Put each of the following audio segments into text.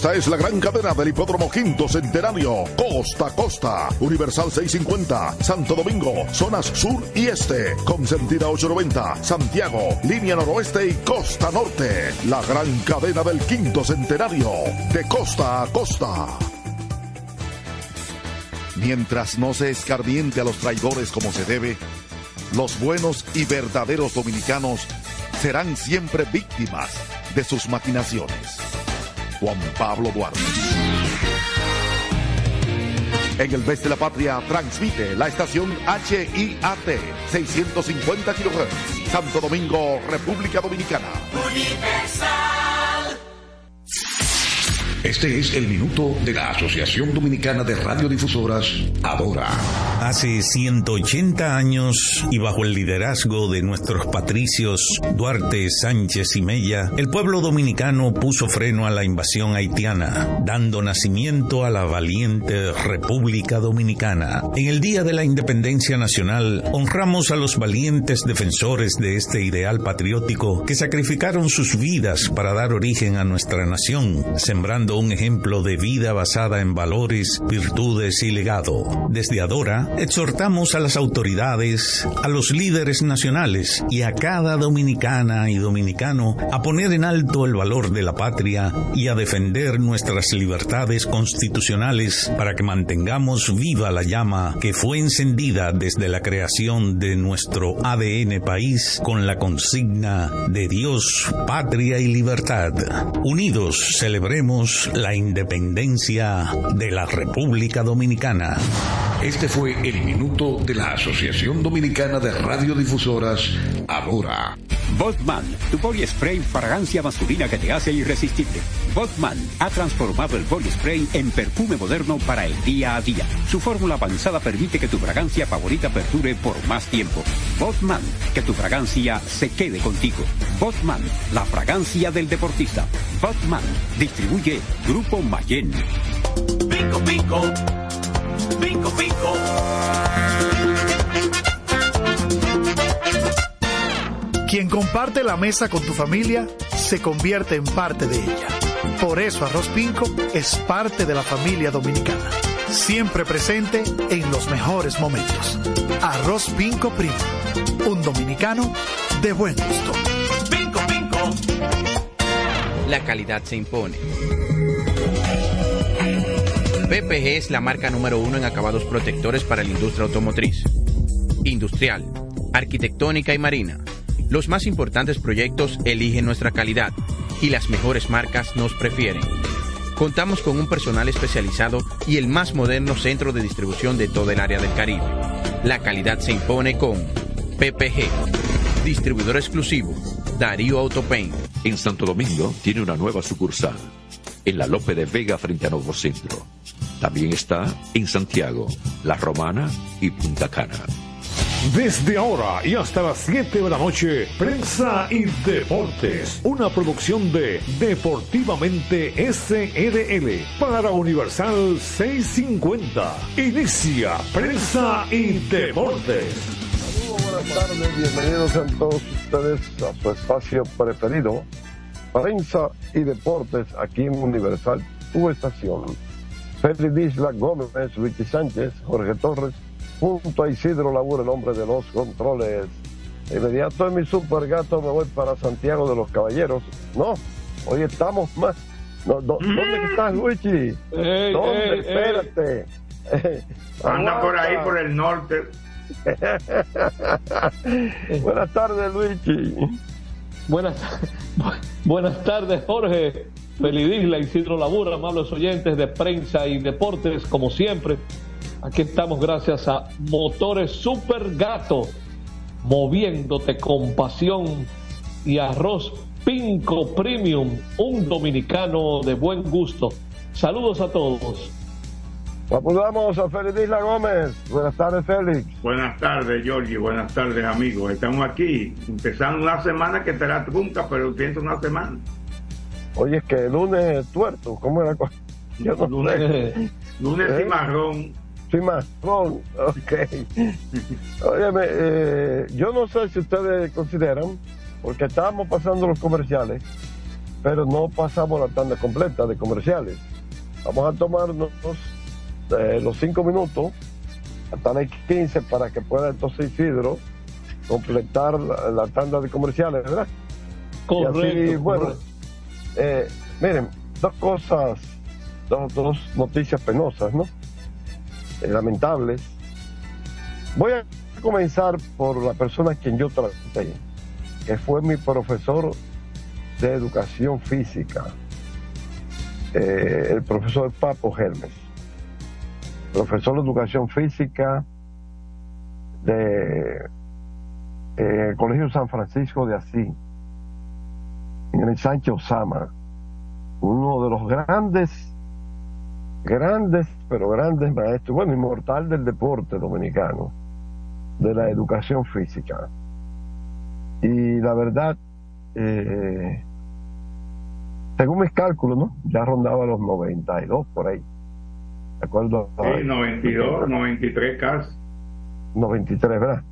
Esta es la gran cadena del Hipódromo Quinto Centenario, costa a costa. Universal 650, Santo Domingo, zonas sur y este. Consentida 890, Santiago, línea noroeste y costa norte. La gran cadena del Quinto Centenario, de costa a costa. Mientras no se escarmiente a los traidores como se debe, los buenos y verdaderos dominicanos serán siempre víctimas de sus maquinaciones. Juan Pablo Duarte. En el Veste de la Patria transmite la estación HIAT 650 kHz. Santo Domingo, República Dominicana. Este es el minuto de la Asociación Dominicana de Radiodifusoras, Adora. Hace 180 años y bajo el liderazgo de nuestros patricios Duarte, Sánchez y Mella, el pueblo dominicano puso freno a la invasión haitiana, dando nacimiento a la valiente República Dominicana. En el Día de la Independencia Nacional, honramos a los valientes defensores de este ideal patriótico que sacrificaron sus vidas para dar origen a nuestra nación, sembrando un ejemplo de vida basada en valores, virtudes y legado. Desde Adora, exhortamos a las autoridades, a los líderes nacionales y a cada dominicana y dominicano a poner en alto el valor de la patria y a defender nuestras libertades constitucionales para que mantengamos viva la llama que fue encendida desde la creación de nuestro ADN país con la consigna de Dios, patria y libertad. Unidos celebremos la independencia de la República Dominicana. Este fue el minuto de la Asociación Dominicana de Radiodifusoras, Adora. Botman, tu body spray fragancia masculina que te hace irresistible. Botman ha transformado el body spray en perfume moderno para el día a día. Su fórmula avanzada permite que tu fragancia favorita perdure por más tiempo. Botman, que tu fragancia se quede contigo. Botman, la fragancia del deportista. Botman, distribuye Grupo Mayen. Pico, pico. Pico, pico. Quien comparte la mesa con tu familia se convierte en parte de ella. Por eso Arroz Pinco es parte de la familia dominicana. Siempre presente en los mejores momentos. Arroz Pinco Primo. Un dominicano de buen gusto. Pinco, pinco. La calidad se impone. PPG es la marca número uno en acabados protectores para la industria automotriz, industrial, arquitectónica y marina. Los más importantes proyectos eligen nuestra calidad y las mejores marcas nos prefieren. Contamos con un personal especializado y el más moderno centro de distribución de todo el área del Caribe. La calidad se impone con PPG, distribuidor exclusivo, Darío Autopain. En Santo Domingo tiene una nueva sucursal, en la Lope de Vega frente a Nuevo Centro. También está en Santiago, La Romana y Punta Cana. Desde ahora y hasta las 7 de la noche, Prensa y Deportes, una producción de Deportivamente SRL para Universal 650. Inicia Prensa y Deportes. Buenas tardes, bienvenidos a todos ustedes a su espacio preferido, Prensa y Deportes, aquí en Universal, tu estación. Félix Isla Gómez, Luigi Sánchez, Jorge Torres, junto a Isidro Labur, el hombre de los controles. Inmediato en mi super gato me voy para Santiago de los Caballeros. No, hoy estamos más. No, do- ¿Dónde estás, Luigi? Ey, ¿Dónde? ey, Espérate. Anda por ahí, por el norte. Buenas tardes, Luigi. Buenas, buenas tardes, Jorge. Feliz Isla, Isidro Labura, amables oyentes de prensa y deportes, como siempre. Aquí estamos gracias a Motores Super Gato, moviéndote con pasión y arroz Pinco Premium, un dominicano de buen gusto. Saludos a todos. Saludamos a Félix Isla Gómez. Buenas tardes, Félix. Buenas tardes, Georgie. Buenas tardes, amigos. Estamos aquí, empezando una semana que será trunca, pero pienso una semana. Oye, es que el lunes tuerto, ¿cómo era? Yo no Lunes, sé. lunes ¿Eh? Cimarrón. Cimarrón, ok. Óyeme, eh, yo no sé si ustedes consideran, porque estábamos pasando los comerciales, pero no pasamos la tanda completa de comerciales. Vamos a tomarnos eh, los cinco minutos hasta las 15 para que pueda entonces Isidro completar la, la tanda de comerciales, ¿verdad? Y así, Correcto. bueno, correcto. eh, miren, dos cosas, dos, dos noticias penosas, ¿no? Lamentables. Voy a comenzar por la persona a quien yo traté, que fue mi profesor de educación física, eh, el profesor Papo Hermes, profesor de educación física de eh, Colegio San Francisco de Asís, en el Sánchez Osama, uno de los grandes, grandes, pero grandes maestros, bueno, inmortal del deporte dominicano, de la educación física. Y la verdad, eh, según mis cálculos, ¿no? Ya rondaba los 92 por ahí. De acuerdo Sí, 92, 93 casi. 93, ¿verdad?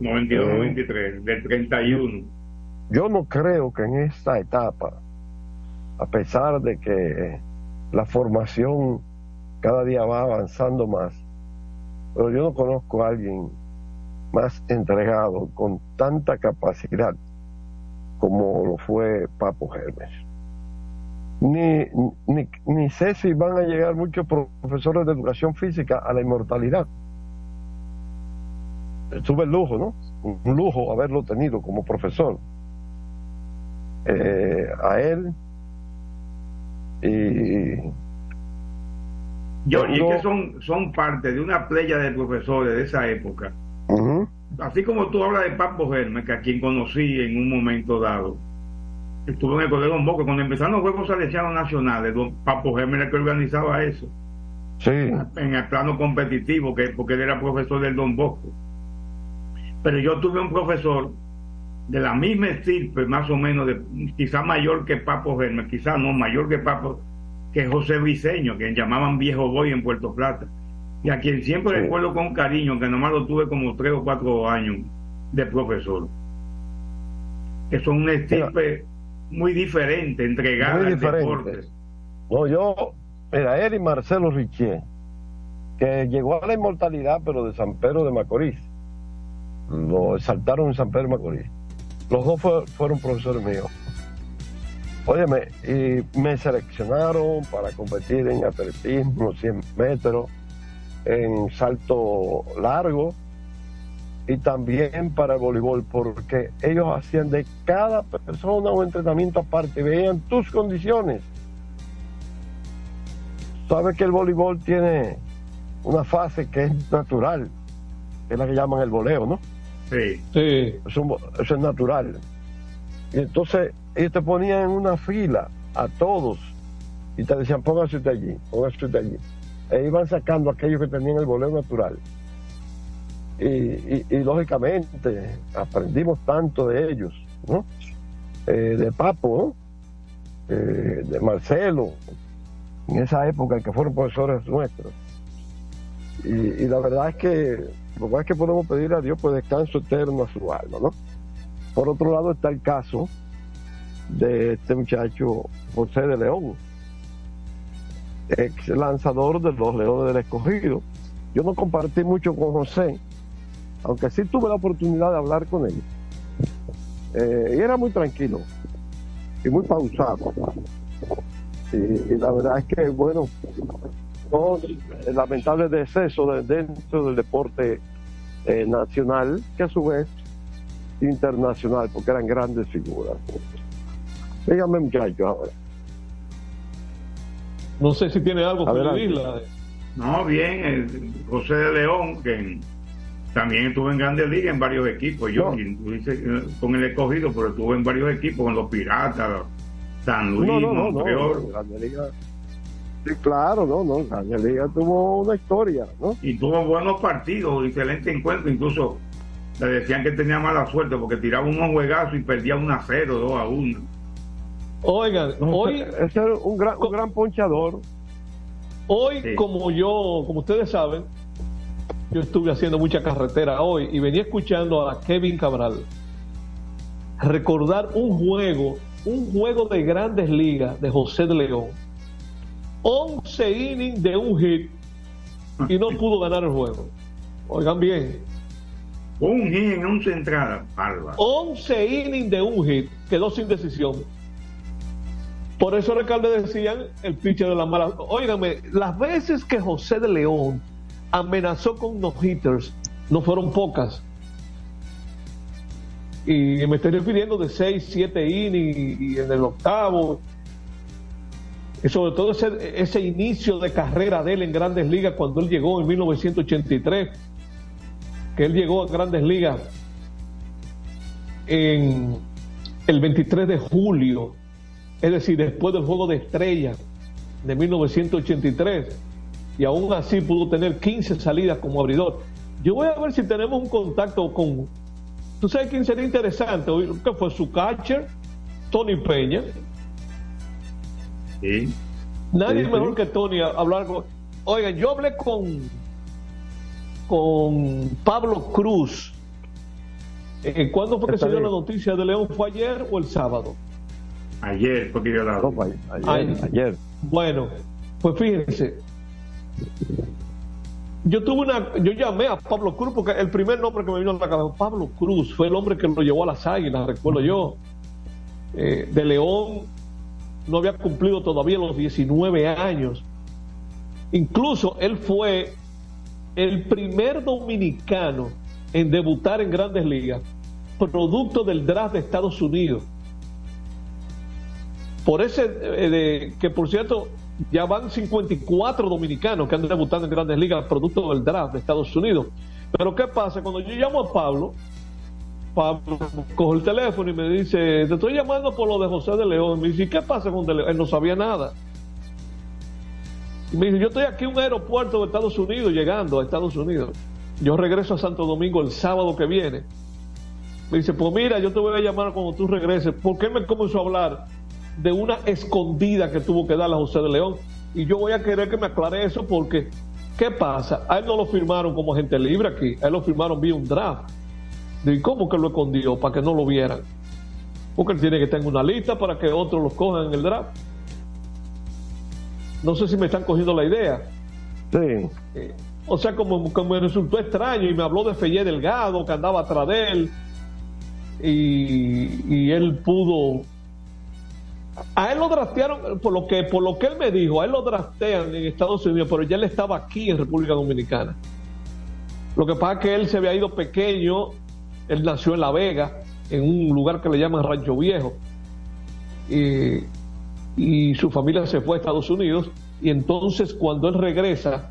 92, Eh. 93, del 31. Yo no creo que en esta etapa, a pesar de que la formación cada día va avanzando más, pero yo no conozco a alguien más entregado, con tanta capacidad como lo fue Papo Hermes. Ni, ni, ni sé si van a llegar muchos profesores de educación física a la inmortalidad. Tuve el lujo, ¿no? Un lujo haberlo tenido como profesor. Eh, a él y Yo, y es que son, son parte de una playa de profesores de esa época. Así como tú hablas de Papo Germe, que a quien conocí en un momento dado. Estuve en el Colegio Don Bosco. Cuando empezaron los Juegos Salesianos Nacionales, don Papo Germe era el que organizaba eso. Sí, en el plano competitivo, que porque él era profesor del Don Bosco. Pero yo tuve un profesor de la misma estirpe, más o menos, de, quizá mayor que Papo Germe, quizá no, mayor que Papo, que José Briceño, que llamaban Viejo Boy en Puerto Plata, y a quien siempre Sí. recuerdo con cariño, que nomás lo tuve como tres o cuatro años de profesor. Que son una estirpe muy diferente, entregada Muy al diferente. deporte. no, yo, era él y Marcelo Richier, que llegó a la inmortalidad, pero de San Pedro de Macorís. Lo exaltaron en San Pedro de Macorís. Los dos fue- fueron profesores míos. Óyeme, y me seleccionaron para competir en atletismo, 100 metros, en salto largo y también para el voleibol, porque ellos hacían de cada persona un entrenamiento aparte, veían tus condiciones. Sabes que el voleibol tiene una fase que es natural, que es la que llaman el voleo, ¿no? Sí. Eso, eso es natural. Y entonces ellos te ponían en una fila a todos y te decían, póngase usted allí, póngase usted allí. E iban sacando aquellos que tenían el voleo natural. Y, y- y, lógicamente aprendimos tanto de ellos, ¿no? Eh, de Papo, ¿no? Eh, de Marcelo, en esa época que fueron profesores nuestros. Y, y la verdad es que lo más que podemos pedir a Dios pues descanso eterno a su alma, ¿no? Por otro lado está el caso de este muchacho José de León, ex lanzador de los Leones del Escogido. Yo no compartí mucho con José, aunque sí tuve la oportunidad de hablar con él. Eh, y era muy tranquilo y muy pausado. Y, y la verdad es que, bueno, dos eh, lamentables decesos de- dentro del deporte eh, nacional, que a su vez internacional, porque eran grandes figuras. Dígame, muchachos, ahora. No sé si tiene algo que Adelante. Isla. No, bien, el José de León, que también estuvo en Grandes Ligas en varios equipos. Yo No. eh, con el escogido, pero estuvo en varios equipos, con los Piratas, San Luis, No, no, no, no. Montreal. Sí, claro, no, no. Grande Liga tuvo una historia, ¿no? Y tuvo buenos partidos, excelente encuentro. Incluso le decían que tenía mala suerte porque tiraba unos juegazos y perdía 1 a 0, 2 a 1. Oigan, hoy, Ese era un gran, un gran ponchador. hoy Sí. como yo, como ustedes saben, yo estuve haciendo mucha carretera hoy y venía escuchando a Kevin Cabral recordar un juego un juego de grandes ligas de José de León. 11 innings de un hit y no pudo ganar el juego. Oigan bien. Un hit en 11 entradas, 11 innings de un hit, quedó sin decisión. Por eso Ricardo decían el pitcher de la mala. Óigame, las veces que José de León amenazó con no hitters no fueron pocas. Y me estoy refiriendo de 6, 7 innings y en el octavo. Sobre todo ese, ese inicio de carrera de él en grandes ligas cuando él llegó en 1983, que él llegó a grandes ligas en el 23 de julio es decir, después del juego de estrellas de 1983, y aún así pudo tener 15 salidas como abridor. Yo voy a ver si tenemos un contacto con. ¿Tú sabes quién sería interesante? ¿Qué fue su catcher? Tony Peña. Sí. Nadie mejor que Tony hablar con. Oigan, yo hablé con con Pablo Cruz. Eh, ¿Cuándo fue que se dio la noticia de León? ¿Fue ayer o el sábado? Ayer, porque yo la. ayer, ayer. Bueno, pues fíjense. Yo tuve una, yo llamé a Pablo Cruz porque el primer nombre que me vino a la cabeza, Pablo Cruz, fue el hombre que lo llevó a las águilas, recuerdo yo. Eh, de León no había cumplido todavía los 19 años. Incluso él fue el primer dominicano en debutar en grandes ligas, producto del draft de Estados Unidos. Por ese, eh, que por cierto, ya van 54 dominicanos que han debutado en grandes ligas producto del draft de Estados Unidos. Pero ¿qué pasa? Cuando yo llamo a Pablo, Pablo coge el teléfono y me dice, te estoy llamando por lo de José de León. Me dice, ¿qué pasa con de León? Él no sabía nada. Y me dice, yo estoy aquí en un aeropuerto de Estados Unidos, llegando a Estados Unidos. Yo regreso a Santo Domingo el sábado que viene. Me dice, pues mira, yo te voy a llamar cuando tú regreses. ¿Por qué me comenzó a hablar de una escondida que tuvo que dar a José de León. Y yo voy a querer que me aclare eso porque, ¿qué pasa? A él no lo firmaron como agente libre aquí, a él lo firmaron vía un draft. ¿Y cómo que lo escondió? Para que no lo vieran. Porque él tiene que tener una lista para que otros lo cojan en el draft. No sé si me están cogiendo la idea. Sí. Eh, o sea, como, como me resultó extraño y me habló de Fellé Delgado, que andaba atrás de él, y, y él pudo a él lo draftearon, por lo que por lo que él me dijo, a él lo draftean en Estados Unidos, pero ya él estaba aquí en República Dominicana. Lo que pasa es que él se había ido pequeño, él nació en La Vega, en un lugar que le llaman Rancho Viejo, y, y su familia se fue a Estados Unidos, y entonces cuando él regresa,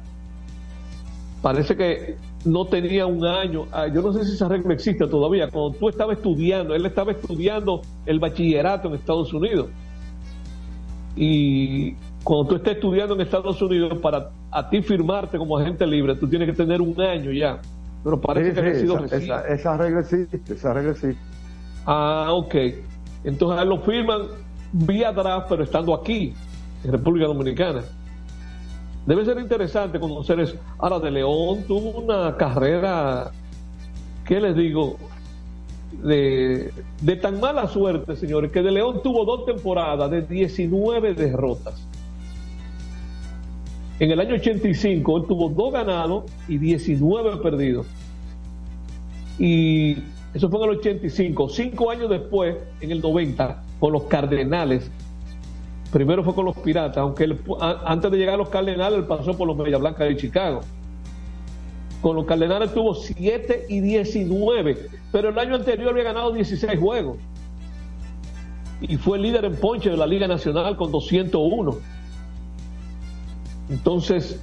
parece que no tenía un año, ah, yo no sé si esa regla existe todavía, cuando tú estabas estudiando, él estaba estudiando el bachillerato en Estados Unidos. Y cuando tú estés estudiando en Estados Unidos, para a ti firmarte como agente libre, tú tienes que tener un año ya. Pero parece que ha sido esa, esa, regla existe, esa regla existe. Ah, ok. Entonces lo firman vía draft, pero estando aquí, en República Dominicana. Debe ser interesante conocer eso. Ahora, de León tuvo una carrera, ¿qué les digo? de, tan mala suerte, señores, que de León tuvo dos temporadas de 19 derrotas. En el año 85 él tuvo dos ganados y 19 perdidos. Y eso fue en el 85. Cinco años después, en el 90, con los Cardenales. Primero fue con los Piratas, aunque antes de llegar a los Cardenales, él pasó por los Media Blanca de Chicago. Con los Cardenales tuvo 7 y 19, pero el año anterior había ganado 16 juegos. Y fue líder en ponche de la Liga Nacional con 201. Entonces,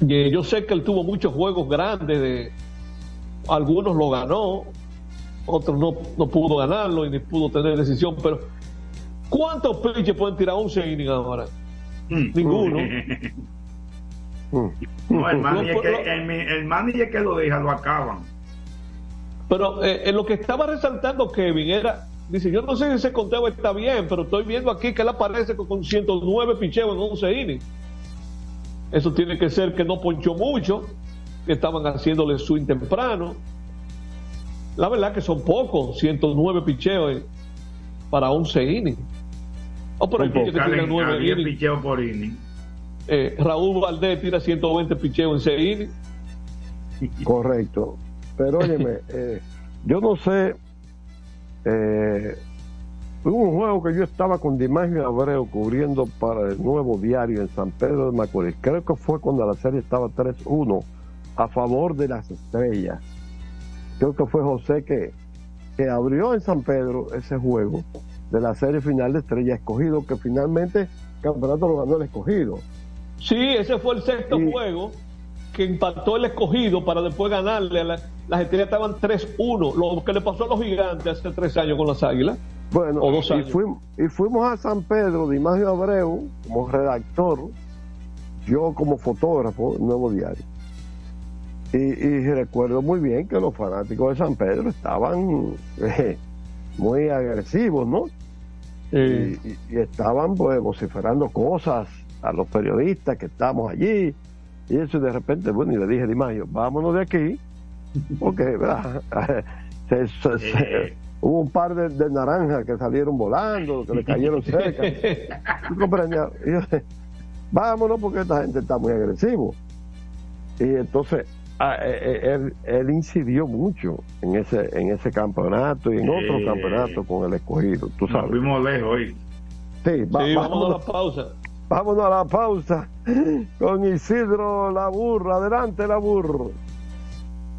yo sé que él tuvo muchos juegos grandes, de, algunos lo ganó, otros no, no pudo ganarlo y ni pudo tener decisión, pero ¿cuántos pitches pueden tirar 11 innings ahora? Mm. Ninguno. No, el manager, que, que lo deja lo acaban. Pero eh, lo que estaba resaltando Kevin era, dice, yo no sé si ese conteo está bien, pero estoy viendo aquí que él aparece con, 109 picheos en 11 innings. Eso tiene que ser que no ponchó mucho, que estaban haciéndole swing temprano. La verdad que son pocos, 109 picheos para 11 innings. O por el que tira 9 innings. por inning. Eh, Raúl Valdés tira 120 picheos en 6 innings. Correcto. Pero óyeme, eh, yo no sé. Eh, hubo un juego que yo estaba con Dimagio Abreu cubriendo para el nuevo diario en San Pedro de Macorís. Creo que fue cuando la serie estaba 3-1 a favor de las estrellas. Creo que fue José que, que abrió en San Pedro ese juego de la serie final de Estrella Escogido, que finalmente el campeonato lo ganó el Escogido. Sí, ese fue el sexto juego que impactó el Escogido para después ganarle. A las estrellas estaban 3-1, lo que le pasó a los gigantes hace tres años con las águilas. Bueno, y, fuimos, y fuimos a San Pedro, Dimagio Abreu, como redactor, yo como fotógrafo, Nuevo Diario. Y, recuerdo muy bien que los fanáticos de San Pedro estaban eh, muy agresivos, ¿no? Y, estaban pues vociferando cosas a los periodistas que estábamos allí. Y eso de repente, bueno, y le dije, Dimayo, vámonos de aquí, porque ¿verdad? hubo un par de, naranjas que salieron volando, que le cayeron cerca. vámonos porque esta gente está muy agresivo. Y entonces Ah, eh, eh, él, incidió mucho en ese en ese campeonato y en otros campeonatos con el escogido, tú sabes. fuimos lejos hoy. Sí, vámonos, a la pausa. Vámonos a la pausa con Isidro Laburro. Adelante, Laburro.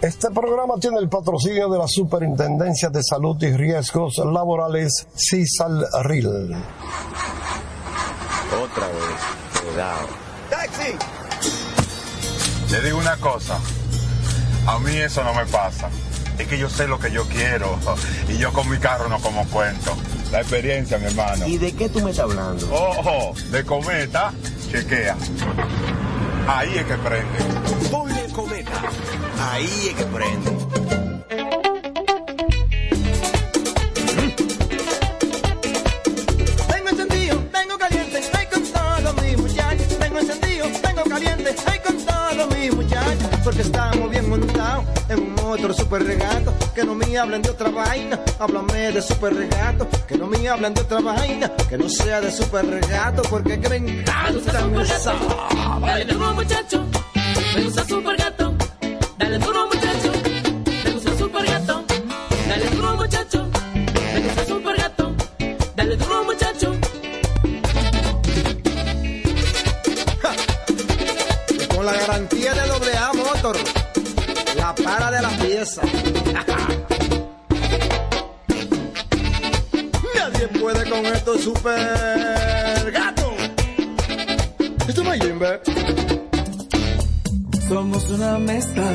Este programa tiene el patrocinio de la Superintendencia de Salud y Riesgos Laborales, CISALRIL. Otra vez, cuidado. ¡Taxi! Le digo una cosa, a mí eso no me pasa. Es que yo sé lo que yo quiero y yo con mi carro no como cuento. La experiencia, mi hermano. ¿Y de qué tú me estás hablando? Ojo, de cometa, chequea. Ahí es que prende. Ponle cometa. Ahí es que prende. Tengo encendido, tengo caliente, estoy con todos mis muchachos. Tengo encendido, tengo caliente, estoy con todos mis muchachos. Porque estamos bien montados en un motor super regato, que no me hablen de otra vaina. Háblame de super regato, que no me hablen de otra vaina, que no sea de super regato, porque que me encanta duro muchacho, me gusta super gato. La para de la pieza. Nadie puede con esto super gato. Esto es Mayimbe. Somos una mezcla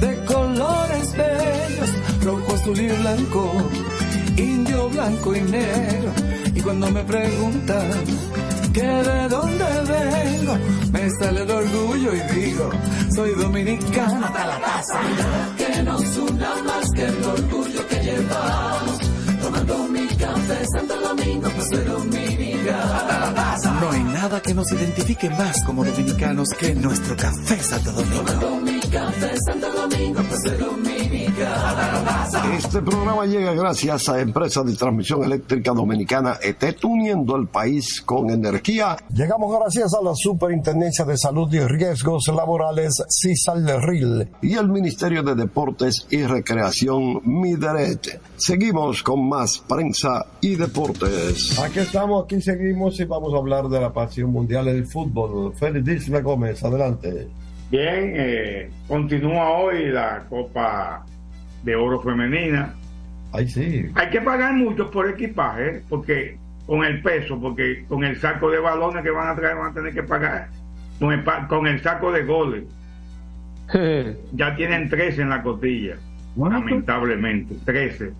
de colores bellos, rojo, azul y blanco, indio, blanco y negro. Y cuando me preguntan que de dónde vengo, me sale el orgullo y digo, soy dominicano hasta la taza. Que nos una más que el orgullo que llevamos, tomando mi café Santo No hay nada que nos identifique más como dominicanos que nuestro café Santo Domingo. Este programa llega gracias a Empresa de Transmisión Eléctrica Dominicana ET, uniendo el país con energía. Llegamos gracias a la Superintendencia de Salud y Riesgos Laborales, CISALRIL, y el Ministerio de Deportes y Recreación, MIDERET. Seguimos con más prensa y deportes. Aquí estamos, aquí seguimos y vamos a hablar de la pasión mundial del fútbol. Félix Disla Gómez, adelante. Bien, eh, continúa hoy la Copa de Oro Femenina. Ay, sí. Hay que pagar mucho por equipaje, porque con el peso, porque con el saco de balones que van a traer van a tener que pagar, con el, pa- con el saco de goles. ya tienen 13 en la costilla, lamentablemente, 13.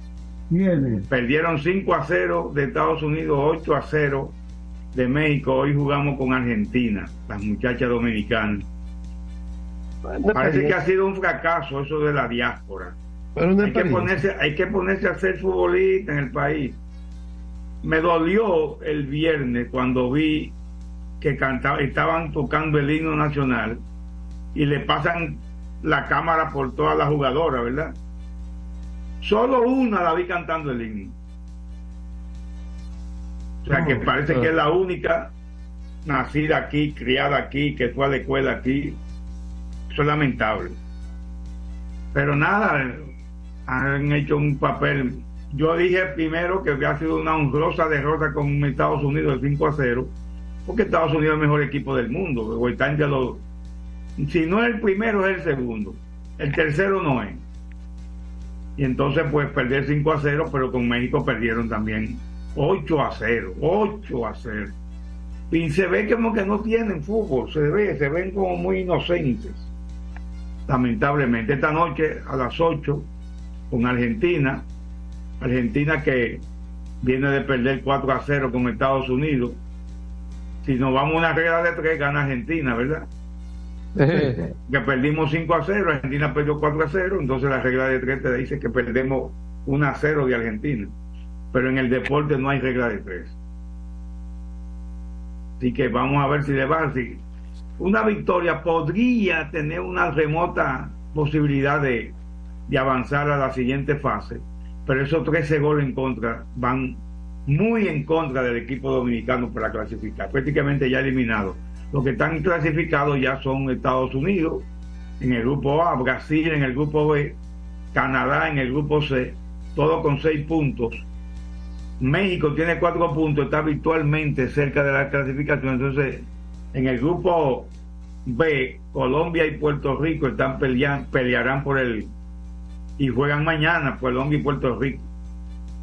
Perdieron 5 a 0 de Estados Unidos, 8 a 0 de México. Hoy jugamos con Argentina, las muchachas dominicanas. Parece que ha sido un fracaso eso de la diáspora. Pero hay, que ponerse, hay que ponerse a ser futbolista en el país. Me dolió el viernes cuando vi que cantaba, estaban tocando el himno nacional y le pasan la cámara por todas las jugadoras, ¿verdad? Solo una la vi cantando el himno. O sea que parece que es la única nacida aquí, criada aquí, que fue a la escuela aquí. Eso es lamentable. Pero nada, han hecho un papel. Yo dije primero que había sido una honrosa derrota con Estados Unidos de 5 a 0, porque Estados Unidos es el mejor equipo del mundo. los- si no es el primero, es el segundo. El tercero no es. Y entonces, pues, perder 5 a 0, pero con México perdieron también 8 a 0. 8 a 0. Y se ve como que no tienen fútbol, se ve, se ven como muy inocentes. Lamentablemente, esta noche a las 8 con Argentina, Argentina que viene de perder 4 a 0 con Estados Unidos. Si nos vamos a una regla de 3, gana Argentina, ¿verdad? Que perdimos 5 a 0, Argentina perdió 4 a 0, entonces la regla de 3 te dice que perdemos 1 a 0 de Argentina. Pero en el deporte no hay regla de 3. Así que vamos a ver si le va así. Una victoria podría tener una remota posibilidad de, de avanzar a la siguiente fase, pero esos 13 goles en contra van muy en contra del equipo dominicano para clasificar, prácticamente ya eliminado. Los que están clasificados ya son Estados Unidos en el grupo A, Brasil en el grupo B, Canadá en el grupo C, todo con 6 puntos. México tiene 4 puntos, está virtualmente cerca de la clasificación. Entonces, en el grupo B, Colombia y Puerto Rico están peleando, pelearán por el y juegan mañana, Colombia y Puerto Rico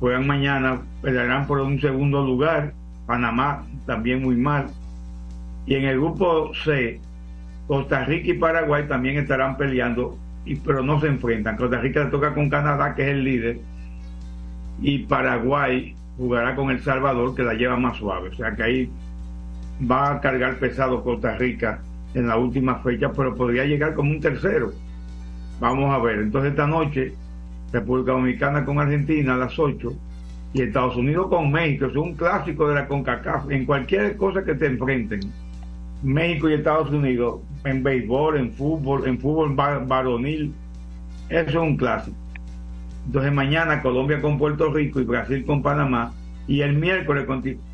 juegan mañana, pelearán por un segundo lugar, Panamá también muy mal. Y en el grupo C, Costa Rica y Paraguay también estarán peleando, pero no se enfrentan. Costa Rica le toca con Canadá, que es el líder, y Paraguay jugará con El Salvador, que la lleva más suave. O sea que ahí va a cargar pesado Costa Rica en la última fecha, pero podría llegar como un tercero. Vamos a ver. Entonces esta noche, República Dominicana con Argentina a las 8 y Estados Unidos con México. Es un clásico de la CONCACAF. En cualquier cosa que te enfrenten, México y Estados Unidos, en béisbol, en fútbol, en fútbol va- varonil, Eso es un clásico. Entonces mañana Colombia con Puerto Rico y Brasil con Panamá. Y el miércoles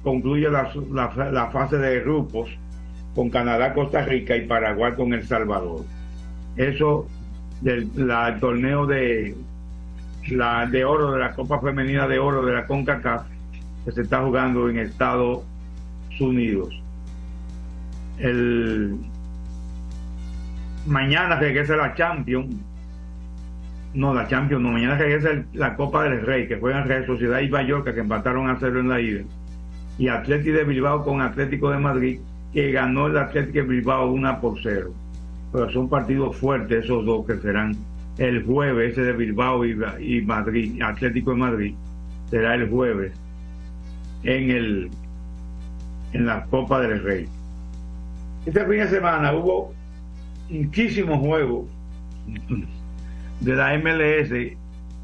concluye la, fase de grupos con Canadá, Costa Rica y Paraguay con El Salvador. Eso del la- torneo de la de oro de la Copa Femenina de Oro de la CONCACAF que se está jugando en Estados Unidos. El mañana regresa la Champions. No, la Champions, no, mañana regresa el- la Copa del Rey, que juegan Real Sociedad y Mallorca, que empataron a cero en la ida. Y Atlético de Bilbao con Atlético de Madrid, que ganó el Atlético de Bilbao una por cero. Pero son partidos fuertes esos dos que serán el jueves, ese de Bilbao y, y Madrid, Atlético de Madrid, será el jueves en el en la Copa del Rey. Este fin de semana hubo muchísimos juegos de la MLS.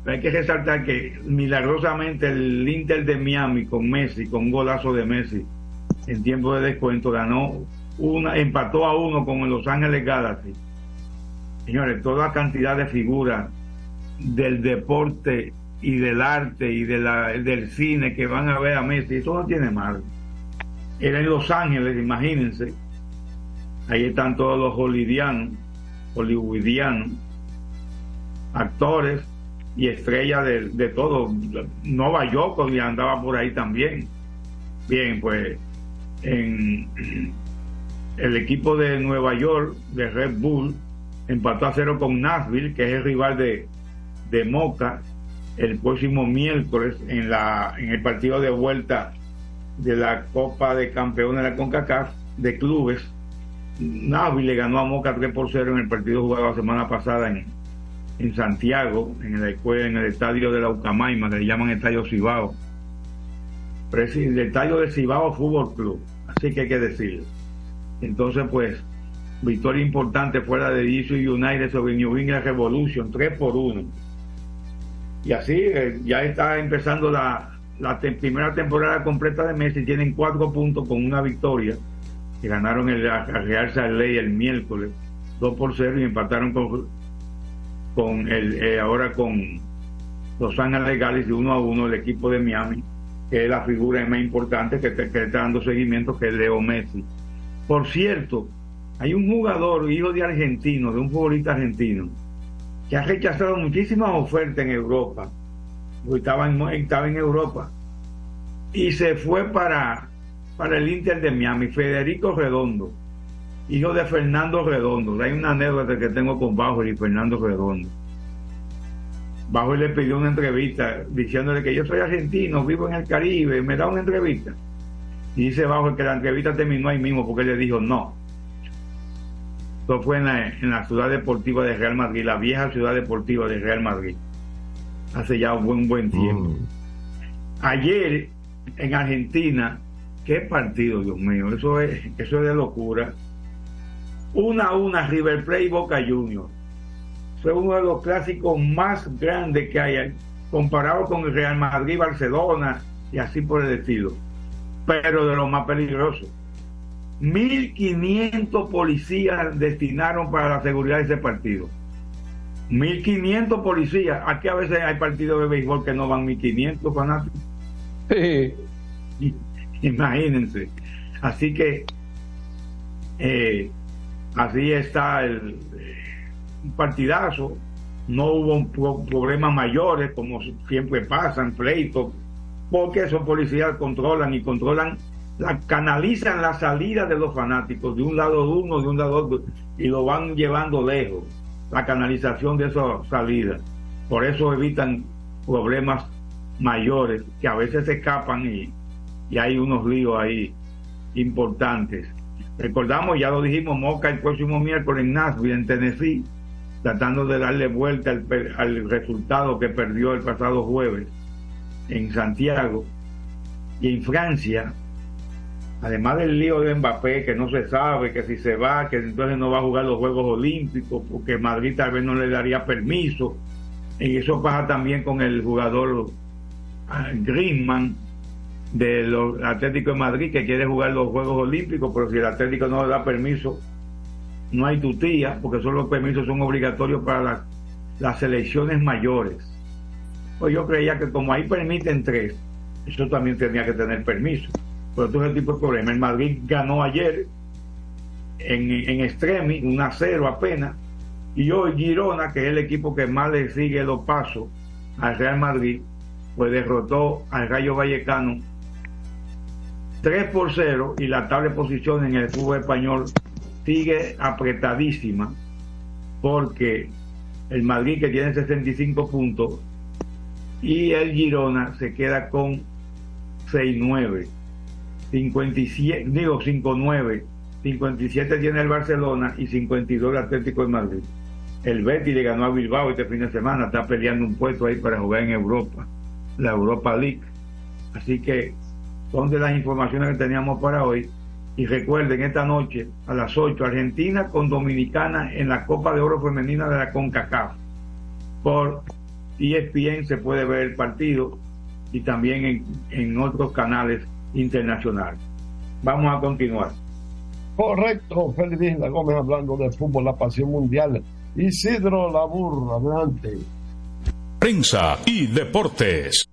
Hay que resaltar que milagrosamente el Inter de Miami con Messi, con un golazo de Messi en tiempo de descuento, ganó una, empató a uno con el Los Ángeles Galaxy. Señores, toda cantidad de figuras del deporte y del arte y de la, del cine que van a ver a Messi, eso no tiene mal. Era en Los Ángeles, imagínense. Ahí están todos los hollywoodianos, hollywoodianos, actores y estrellas de, de todo. Nova York andaba por ahí también. Bien, pues en el equipo de Nueva York, de Red Bull, empató a cero con Nashville, que es el rival de, de Moca, el próximo miércoles en, la, en el partido de vuelta de la Copa de Campeones de la CONCACAF de clubes. Nashville le ganó a Moca 3 por 0 en el partido jugado la semana pasada en, en Santiago, en el, en el estadio de la Ucamaima, que le llaman Estadio Cibao. El estadio de Cibao Fútbol Club, así que hay que decirlo. Entonces, pues, victoria importante fuera de DC United sobre New England Revolution, 3 por 1. Y así eh, ya está empezando la, la primera temporada completa de Messi, tienen cuatro puntos con una victoria, que ganaron el Real Salt Lake el miércoles, 2 por 0 y empataron con, con el eh, ahora con Los Ángeles Galaxy 1 a 1, el equipo de Miami, que es la figura más importante que, está dando seguimiento, que es Leo Messi. Por cierto, hay un jugador, hijo de argentino, de un futbolista argentino, que ha rechazado muchísimas ofertas en Europa, estaba en, estaba en Europa, y se fue para, para el Inter de Miami, Federico Redondo, hijo de Fernando Redondo. Hay una anécdota que tengo con Bajo y Fernando Redondo. Bajo le pidió una entrevista diciéndole que yo soy argentino, vivo en el Caribe, me da una entrevista. Y dice Bajo que la entrevista terminó ahí mismo porque él le dijo no. Esto fue en la, en la ciudad deportiva de Real Madrid, la vieja ciudad deportiva de Real Madrid, hace ya un buen, buen tiempo. Ayer en Argentina, qué partido, Dios mío, eso es, eso es de locura. Una a una River Plate y Boca Juniors. Fue uno de los clásicos más grandes que hay, comparado con el Real Madrid, Barcelona y así por el estilo. Pero de lo más peligroso. 1.500 policías destinaron para la seguridad de ese partido. 1.500 policías. Aquí a veces hay partidos de béisbol que no van 1.500 fanáticos. Imagínense. Así que eh, así está el un partidazo. No hubo pro- problemas mayores como siempre pasan, pleitos, porque esos policías controlan y controlan, la, canalizan la salida de los fanáticos de un lado de uno, de un lado otro, y lo van llevando lejos, la canalización de esas salidas. Por eso evitan problemas mayores que a veces se escapan y, y hay unos líos ahí importantes. Recordamos, ya lo dijimos, Moca el próximo miércoles en Nashville, en Tennessee, tratando de darle vuelta al, al resultado que perdió el pasado jueves en Santiago. Y en Francia, además del lío de Mbappé, que no se sabe, que si se va, que entonces no va a jugar los Juegos Olímpicos, porque Madrid tal vez no le daría permiso. Y eso pasa también con el jugador ah, Griezmann del Atlético de Madrid, que quiere jugar los Juegos Olímpicos, pero si el Atlético no le da permiso, no hay tutía, porque solo los permisos son obligatorios para la- las selecciones mayores. Pues yo creía que como ahí permiten tres, eso también tenía que tener permiso. Pero todo ese tipo de problema. El Madrid ganó ayer en, en extremi, un a cero apenas. Y hoy Girona, que es el equipo que más le sigue los pasos al Real Madrid, pues derrotó al Rayo Vallecano 3 por 0 y la tabla de posiciones en el fútbol español sigue apretadísima porque el Madrid que tiene 65 puntos y el Girona se queda con 6-9 57 digo 5-9 57 tiene el Barcelona y 52 el Atlético de Madrid. El Betis le ganó a Bilbao este fin de semana está peleando un puesto ahí para jugar en Europa la Europa League. Así que son de las informaciones que teníamos para hoy y recuerden, esta noche a las 8, Argentina con Dominicana en la Copa de Oro Femenina de la CONCACAF. Por ESPN se puede ver el partido y también en, en otros canales internacionales. Vamos a continuar. Correcto, La Gómez hablando de fútbol, la pasión mundial. Isidro Labur, adelante. Prensa y deportes.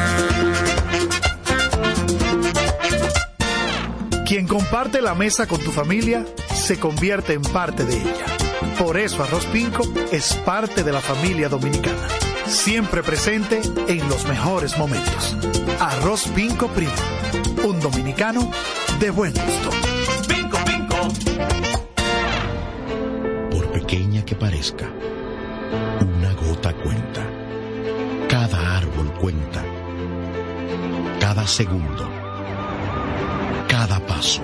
Quien comparte la mesa con tu familia se convierte en parte de ella. Por eso Arroz Pinco es parte de la familia dominicana. Siempre presente en los mejores momentos. Arroz Pinco Primo. Un dominicano de buen gusto. Pinco, pinco. Por pequeña que parezca, una gota cuenta. Cada árbol cuenta. Cada segundo. Cada paso.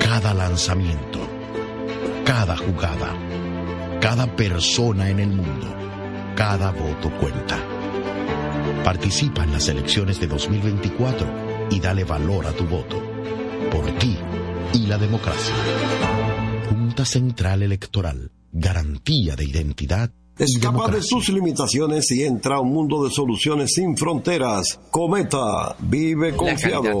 Cada lanzamiento. Cada jugada. Cada persona en el mundo. Cada voto cuenta. Participa en las elecciones de 2024 y dale valor a tu voto. Por ti y la democracia. Junta Central Electoral. Garantía de identidad. y Escapa de sus limitaciones y entra a un mundo de soluciones sin fronteras. Cometa, vive La confiado.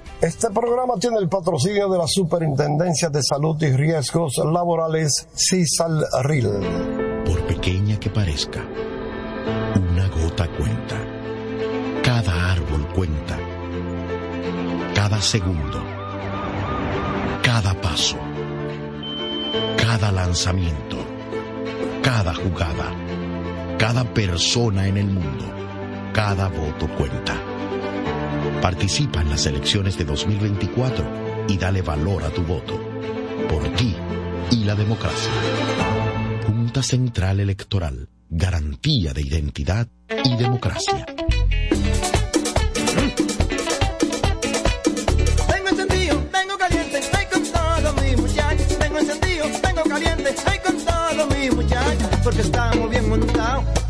Este programa tiene el patrocinio de la Superintendencia de Salud y Riesgos Laborales, CISALRIL. Por pequeña que parezca, una gota cuenta. Cada árbol cuenta. Cada segundo. Cada paso, cada lanzamiento, cada jugada, cada persona en el mundo, cada voto cuenta. Participa en las elecciones de 2024 y dale valor a tu voto. Por ti y la democracia. Junta Central Electoral. Garantía de identidad y democracia. Vengo encendido, vengo caliente, ay con todos mis muchachos. Vengo encendido, vengo caliente, ay con todos mis muchachos. Porque estamos bien montados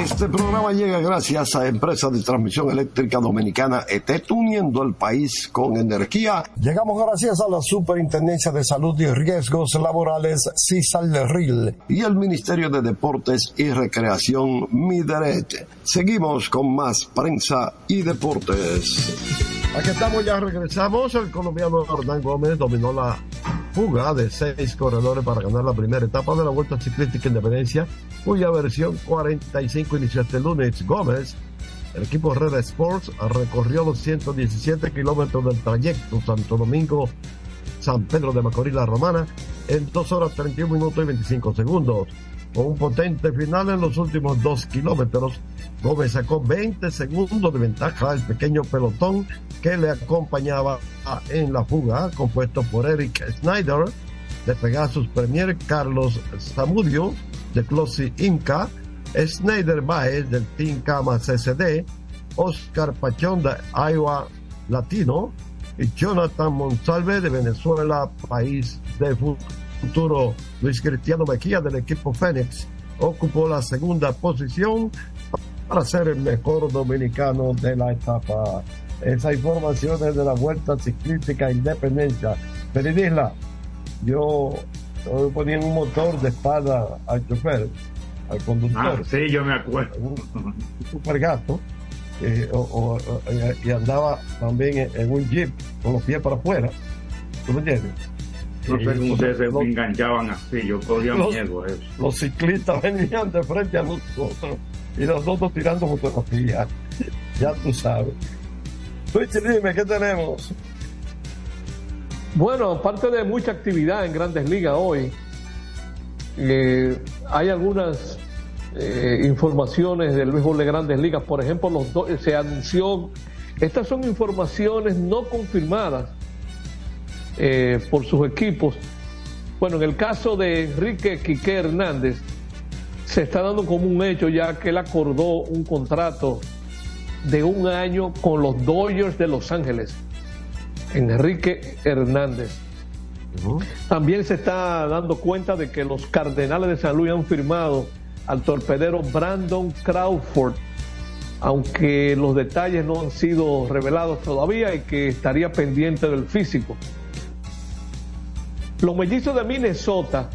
Este programa llega gracias a Empresa de Transmisión Eléctrica Dominicana ET, uniendo el país con energía. Llegamos gracias a la Superintendencia de Salud y Riesgos Laborales, CISALRIL, y el Ministerio de Deportes y Recreación, MIDERET. Seguimos con más prensa y deportes. Aquí estamos, ya regresamos. El colombiano Hernán Gómez dominó la fuga de seis corredores para ganar la primera etapa de la Vuelta Ciclística Independencia, cuya versión 45 inició este lunes. Gómez, el equipo Red Sports, recorrió los 117 kilómetros del trayecto Santo Domingo, San Pedro de Macorís, La Romana, en 2 horas 31 minutos y 25 segundos. Con un potente final en los últimos dos kilómetros, Gómez sacó 20 segundos de ventaja al pequeño pelotón que le acompañaba en la fuga, compuesto por Eric Snyder de Pegasus Premier, Carlos Zamudio de Closi Inca, Snyder Baez del Team Cama CCD, Oscar Pachón de Iowa Latino y Jonathan Monsalve de Venezuela, país de futuro. Luis Cristiano Mejía del equipo Fénix ocupó la segunda posición para ser el mejor dominicano de la etapa. Esa información es de la Vuelta Ciclística Independencia. Peridisla, yo, yo ponía un motor de espada al chofer, al conductor. Ah, sí, yo me acuerdo. Un, un super gato. eh, o- o- o- y andaba también en, en un jeep con los pies para afuera. ¿Tú me entiendes? No sé cómo ustedes se los- enganchaban así, yo cogía los- miedo a eso. los ciclistas venían de frente a nosotros y nosotros tirando fotografías. Ya tú sabes. Dime, ¿qué tenemos? Bueno, aparte de mucha actividad en grandes ligas hoy, eh, hay algunas eh, informaciones del béisbol de grandes ligas. Por ejemplo, los do- se anunció, estas son informaciones no confirmadas eh, por sus equipos. Bueno, en el caso de Enrique Quique Hernández, se está dando como un hecho ya que él acordó un contrato de un año con los Dodgers de Los Ángeles. Enrique Hernández. También se está dando cuenta de que los Cardenales de San Luis han firmado al torpedero Brandon Crawford, aunque los detalles no han sido revelados todavía y que estaría pendiente del físico. Los mellizos de Minnesota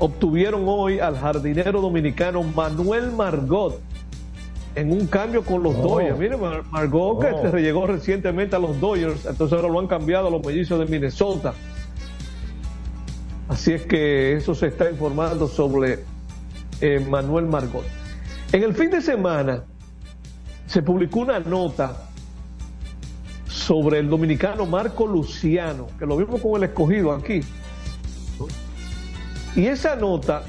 obtuvieron hoy al jardinero dominicano Manuel Margot en un cambio con los Oh. Dodgers. Mire, Mar- Margot que Oh. se llegó recientemente a los Dodgers, entonces ahora lo han cambiado a los mellizos de Minnesota. Así es que eso se está informando sobre eh, Manuel Margot. En el fin de semana se publicó una nota sobre el dominicano Marco Luciano, que lo vimos con el escogido aquí. Y esa nota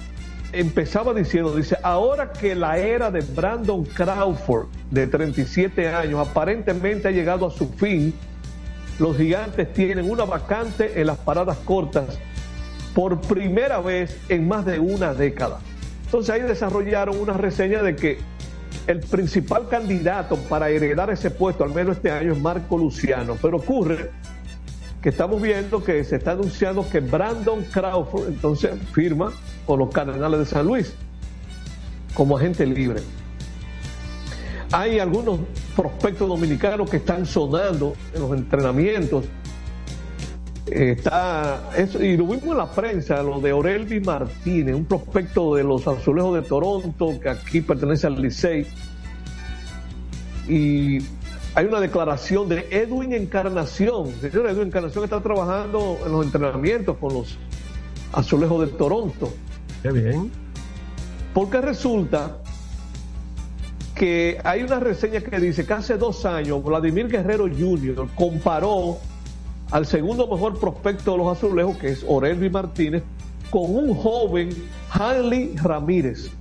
empezaba diciendo, dice, ahora que la era de Brandon Crawford, de 37 años, aparentemente ha llegado a su fin, los gigantes tienen una vacante en las paradas cortas por primera vez en más de una década. Entonces ahí desarrollaron una reseña de que el principal candidato para heredar ese puesto, al menos este año, es Marco Luciano. Pero ocurre que estamos viendo que se está anunciando que Brandon Crawford entonces firma con los Cardenales de San Luis como agente libre. Hay algunos prospectos dominicanos que están sonando en los entrenamientos. Eh, Está eso, y lo vimos en la prensa, lo de Orelvi Martínez, un prospecto de los Azulejos de Toronto, que aquí pertenece al Licey. Y hay una declaración de Edwin Encarnación. Señor Edwin Encarnación está trabajando en los entrenamientos con los Azulejos de Toronto. Qué bien. Porque resulta que hay una reseña que dice que hace dos años Vladimir Guerrero Jr. comparó al segundo mejor prospecto de los azulejos, que es Orelvi Martínez, con un joven Hanley Ramírez.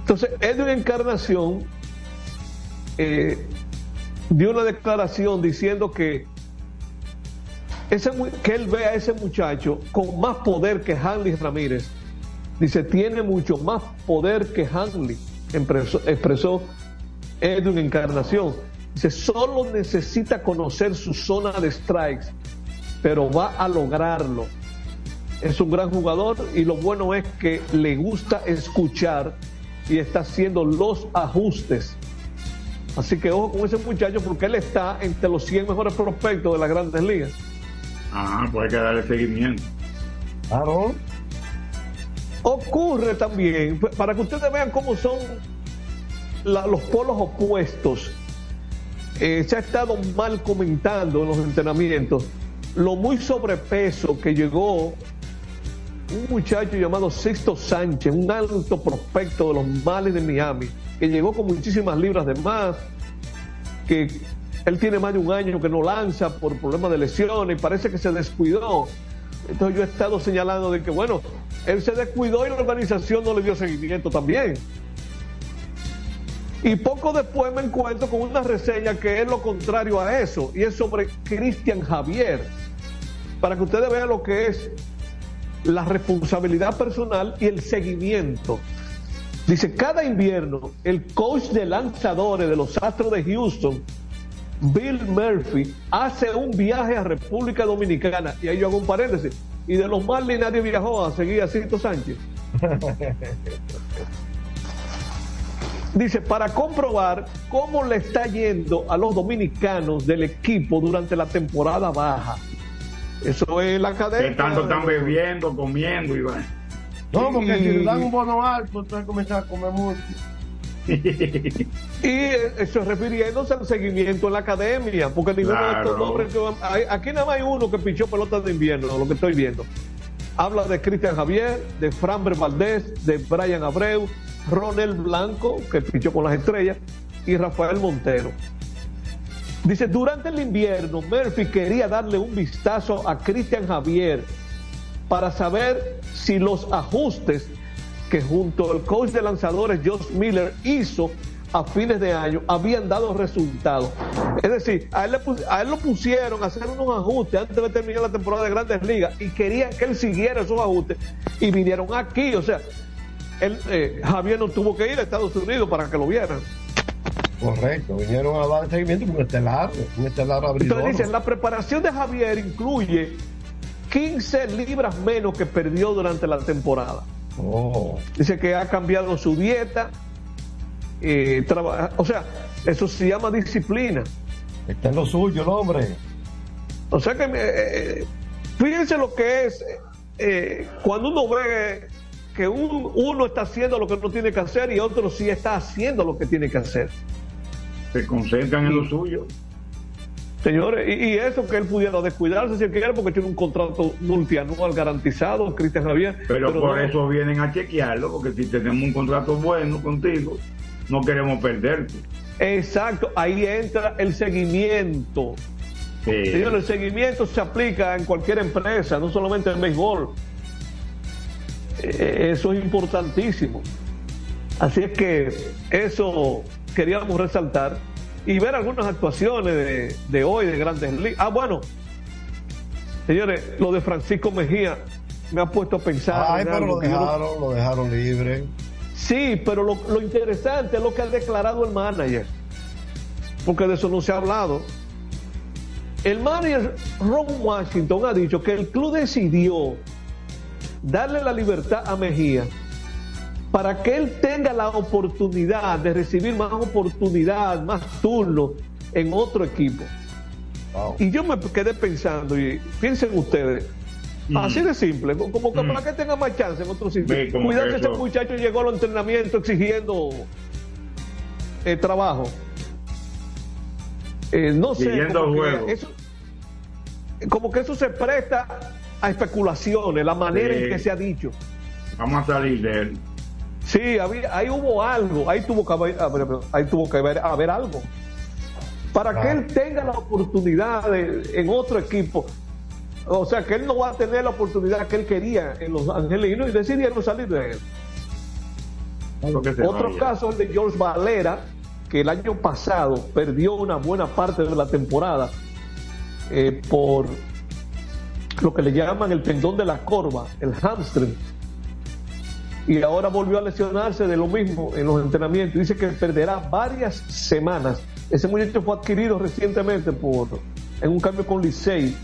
Entonces, Edwin Encarnación eh, dio una declaración diciendo que, ese, que él ve a ese muchacho con más poder que Hanley Ramírez. Dice, tiene mucho más poder que Hanley, expresó, expresó Edwin Encarnación. Dice, solo necesita conocer su zona de strikes, pero va a lograrlo. Es un gran jugador y lo bueno es que le gusta escuchar y está haciendo los ajustes. Así que ojo con ese muchacho porque él está entre los 100 mejores prospectos de las grandes ligas. Ajá, pues hay que darle seguimiento. Claro. Ocurre también, p- para que ustedes vean cómo son la- los polos opuestos, eh, se ha estado mal comentando en los entrenamientos lo muy sobrepeso que llegó un muchacho llamado Sixto Sánchez, un alto prospecto de los males de Miami, que llegó con muchísimas libras de más, que él tiene más de un año que no lanza por problemas de lesiones y parece que se descuidó. Entonces yo he estado señalando de que, bueno, él se descuidó y la organización no le dio seguimiento también. Y poco después me encuentro con una reseña que es lo contrario a eso, y es sobre Cristian Javier, para que ustedes vean lo que es la responsabilidad personal y el seguimiento. Dice, cada invierno el coach de lanzadores de los Astros de Houston, Bill Murphy, hace un viaje a República Dominicana, y ahí yo hago un paréntesis, y de los Marlins nadie viajó a seguir a Cito Sánchez. Dice, para comprobar cómo le está yendo a los dominicanos del equipo durante la temporada baja. Eso es la cadena. Que tanto están bebiendo, comiendo y va. No, porque si le dan un bono alto, entonces comienzan a comer mucho. Y eso refiriéndose al seguimiento en la academia, porque ninguno de estos Claro. hombres que van- hay- aquí nada más hay uno que pichó pelotas de invierno, lo que estoy viendo. Habla de Cristian Javier, de Framber Valdés, de Brian Abreu, Ronel Blanco, que pichó con las estrellas, y Rafael Montero. Dice, durante el invierno, Murphy quería darle un vistazo a Cristian Javier para saber si los ajustes que junto al coach de lanzadores Josh Miller hizo a fines de año habían dado resultados. Es decir, a él, le a lo pusieron a hacer unos ajustes antes de terminar la temporada de grandes ligas y querían que él siguiera esos ajustes y vinieron aquí. O sea, él, eh, Javier no tuvo que ir a Estados Unidos para que lo vieran. Correcto, vinieron a dar seguimiento con estelar, un estelar abridor. Entonces dicen, la preparación de Javier incluye 15 libras menos que perdió durante la temporada. Oh. Dice que ha cambiado su dieta. eh, o sea, eso se llama disciplina. Está en lo suyo el hombre. O sea que, eh, fíjense lo que es eh, cuando uno ve que un- uno está haciendo lo que no tiene que hacer y otro sí está haciendo lo que tiene que hacer. Se concentran en lo suyo. Señores, y, y eso que él pudiera descuidarse si él quiere, porque tiene un contrato multianual garantizado, Cristian Javier. Pero, por no- eso vienen a chequearlo, porque si tenemos un contrato bueno contigo, no queremos perderte. Exacto, ahí entra el seguimiento. Señor, el seguimiento se aplica en cualquier empresa, no solamente en béisbol. Eh, Eso es importantísimo. Así es que eso queríamos resaltar y ver algunas actuaciones de, de hoy de Grandes Ligas. Ah, bueno, señores, lo de Francisco Mejía me ha puesto a pensar. Ay, pero lo yo dejaron, lo dejaron libre. Sí, pero lo, lo interesante es lo que ha declarado el manager, porque de eso no se ha hablado. El manager Ron Washington ha dicho que el club decidió darle la libertad a Mejía para que él tenga la oportunidad de recibir más oportunidad, más turnos en otro equipo. Y yo me quedé pensando, y piensen ustedes, así de simple, como que para que tenga más chance en otro sitio. Cuidado que que ese muchacho llegó a los entrenamientos exigiendo eh, trabajo. Eh, no sé, como que, eso, como que eso se presta a especulaciones, la manera Sí. en que se ha dicho. Vamos a salir de él. Sí, había, ahí hubo algo, ahí tuvo que haber, a ver, ahí tuvo que haber, haber algo. Para que él tenga la oportunidad de- en otro equipo. O sea, que él no va a tener la oportunidad que él quería en los angelinos y decidieron salir de él. Otro vaya. caso es el de George Valera, que el año pasado perdió una buena parte de la temporada eh, por lo que le llaman el tendón de la corva, el hamstring. Y ahora volvió a lesionarse de lo mismo en los entrenamientos. Dice que perderá varias semanas. Ese muchacho fue adquirido recientemente por en un cambio con Licey.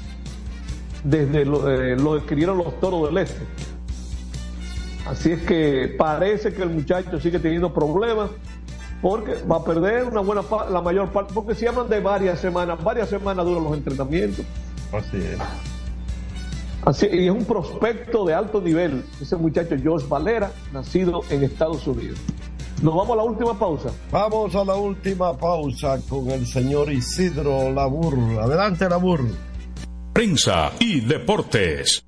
Desde lo, eh, adquirieron los toros del este. Así es que parece que el muchacho sigue teniendo problemas porque va a perder una buena la mayor parte, porque si hablan de varias semanas, varias semanas duran los entrenamientos. Así es. Así, y es un prospecto de alto nivel, ese muchacho George Valera, nacido en Estados Unidos. Nos vamos a la última pausa. Vamos a la última pausa con el señor Isidro Labur. Adelante, Labur. Prensa y deportes.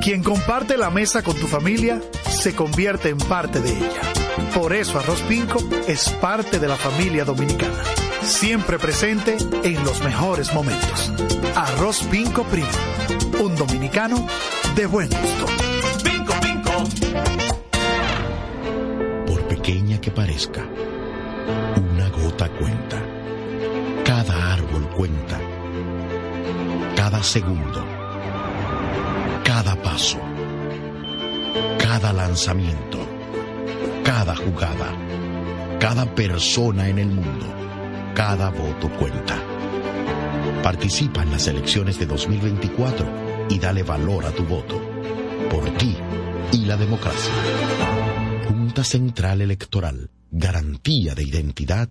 Quien comparte la mesa con tu familia se convierte en parte de ella. Por eso Arroz Pinco es parte de la familia dominicana. Siempre presente en los mejores momentos. Arroz Pinco Primo. Un dominicano de buen gusto. Pinco, pinco. Por pequeña que parezca, una gota cuenta. Cada árbol cuenta. Cada segundo. Cada paso. Cada lanzamiento. Cada jugada. Cada persona en el mundo. Cada voto cuenta. Participa en las elecciones de 2024 y dale valor a tu voto. Por ti y la democracia. Junta Central Electoral. Garantía de identidad.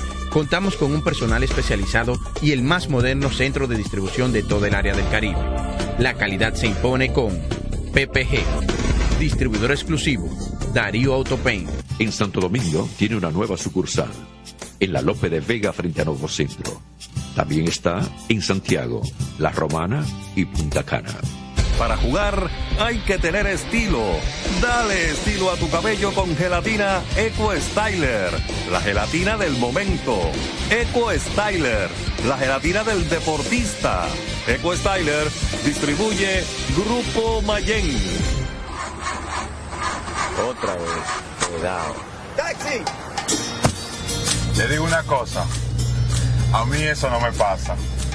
Contamos con un personal especializado y el más moderno centro de distribución de todo el área del Caribe. La calidad se impone con PPG, distribuidor exclusivo, Darío Autopain. En Santo Domingo tiene una nueva sucursal, en la Lope de Vega frente a Nuevo Centro. También está en Santiago, La Romana y Punta Cana. Para jugar hay que tener estilo. Dale estilo a tu cabello con gelatina Eco Styler, la gelatina del momento. Eco Styler, la gelatina del deportista. Eco Styler distribuye Grupo Mayen. Otra vez, cuidado. ¡Taxi! Le digo una cosa, a mí eso no me pasa.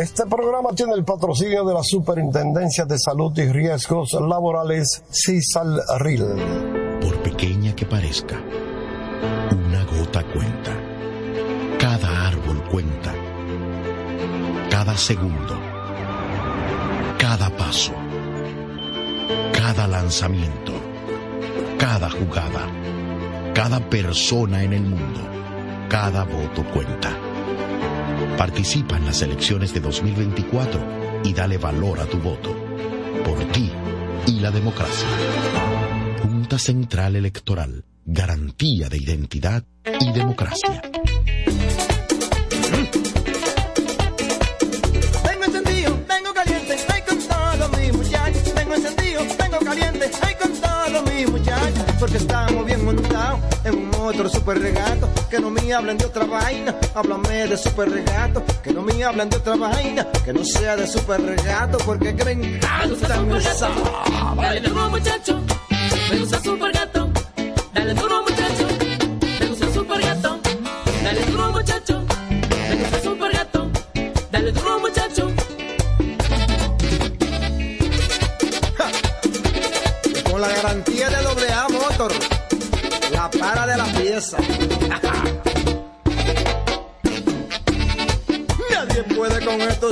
Este programa tiene el patrocinio de la Superintendencia de Salud y Riesgos Laborales, CISALRIL. Por pequeña que parezca, una gota cuenta. Cada árbol cuenta. Cada segundo. Cada paso. Cada lanzamiento. Cada jugada. Cada persona en el mundo. Cada voto cuenta. Participa en las elecciones de 2024 y dale valor a tu voto. Por ti y la democracia. Junta Central Electoral. Garantía de identidad y democracia. Vengo encendido, vengo caliente, encendido, caliente, con todos mis muchachos. Porque estamos bien montados en un motor super regato. Que no me hablen de otra vaina, háblame de super regato. Que no me hablen de otra vaina, que no sea de super regato. Porque que me encanta me muchacho,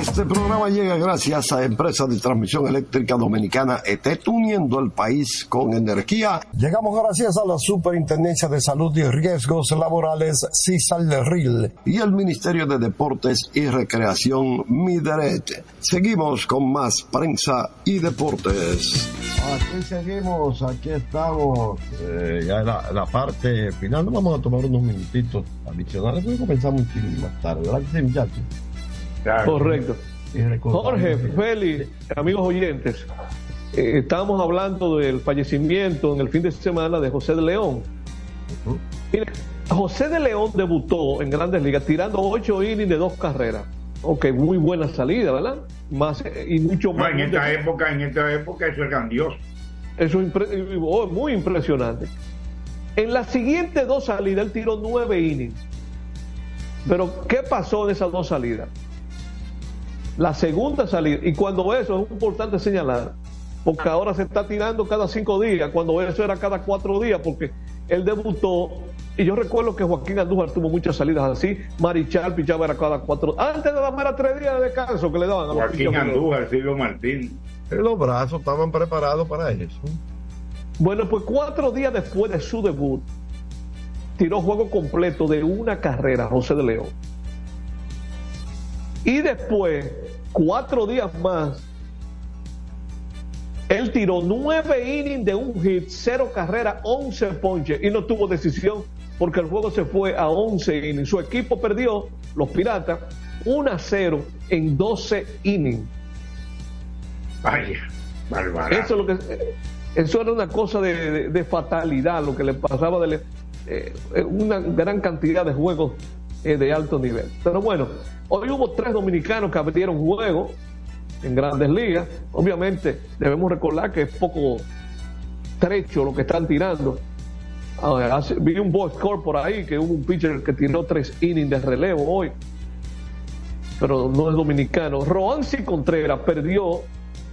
Este programa llega gracias a Empresa de Transmisión Eléctrica Dominicana ETET, uniendo el país con energía. Llegamos gracias a la Superintendencia de Salud y Riesgos Laborales, CISALRIL, y el Ministerio de Deportes y Recreación, MIDERET. Seguimos con más prensa y deportes. Aquí seguimos, aquí estamos, eh, ya la, la parte final. Vamos a tomar unos minutitos adicionales, porque comenzamos un más tarde. ¿Verdad que sí, muchachos? Correcto. Jorge, Félix, amigos oyentes, eh, estábamos hablando del fallecimiento en el fin de semana de José de León. Mire, José de León debutó en Grandes Ligas tirando ocho innings de dos carreras. Ok, muy buena salida, ¿verdad? Más eh, y mucho No, más. en esta época, en esta época eso es grandioso. Eso es impre- oh, muy impresionante. En las siguientes dos salidas, él tiró nueve innings. Pero, ¿qué pasó en esas dos salidas? La segunda salida, y cuando eso es importante señalar, porque ahora se está tirando cada cinco días, cuando eso era cada cuatro días, porque él debutó, y yo recuerdo que Joaquín Andújar tuvo muchas salidas así, Marichal pichaba era cada cuatro, antes de dar era tres días de descanso que le daban a los Joaquín. Andújar, Silvio Martín. Los brazos estaban preparados para eso. Bueno, pues cuatro días después de su debut, tiró juego completo de una carrera José de León. Y después, cuatro días más, él tiró nueve innings de un hit, cero carrera, once ponches y no tuvo decisión porque el juego se fue a 11 innings. Su equipo perdió, los Piratas, 1 a 0 en 12 innings. Vaya, bárbaro. Eso, es lo que, eso era una cosa de, de- de fatalidad, lo que le pasaba de le- eh, una gran cantidad de juegos eh, de alto nivel. Pero bueno, hoy hubo tres dominicanos que abrieron juego. en grandes ligas. Obviamente debemos recordar que es poco trecho lo que están tirando. Ah, vi un box score por ahí que hubo un pitcher que tiró tres innings de relevo hoy, pero no es dominicano. Roansi Contreras perdió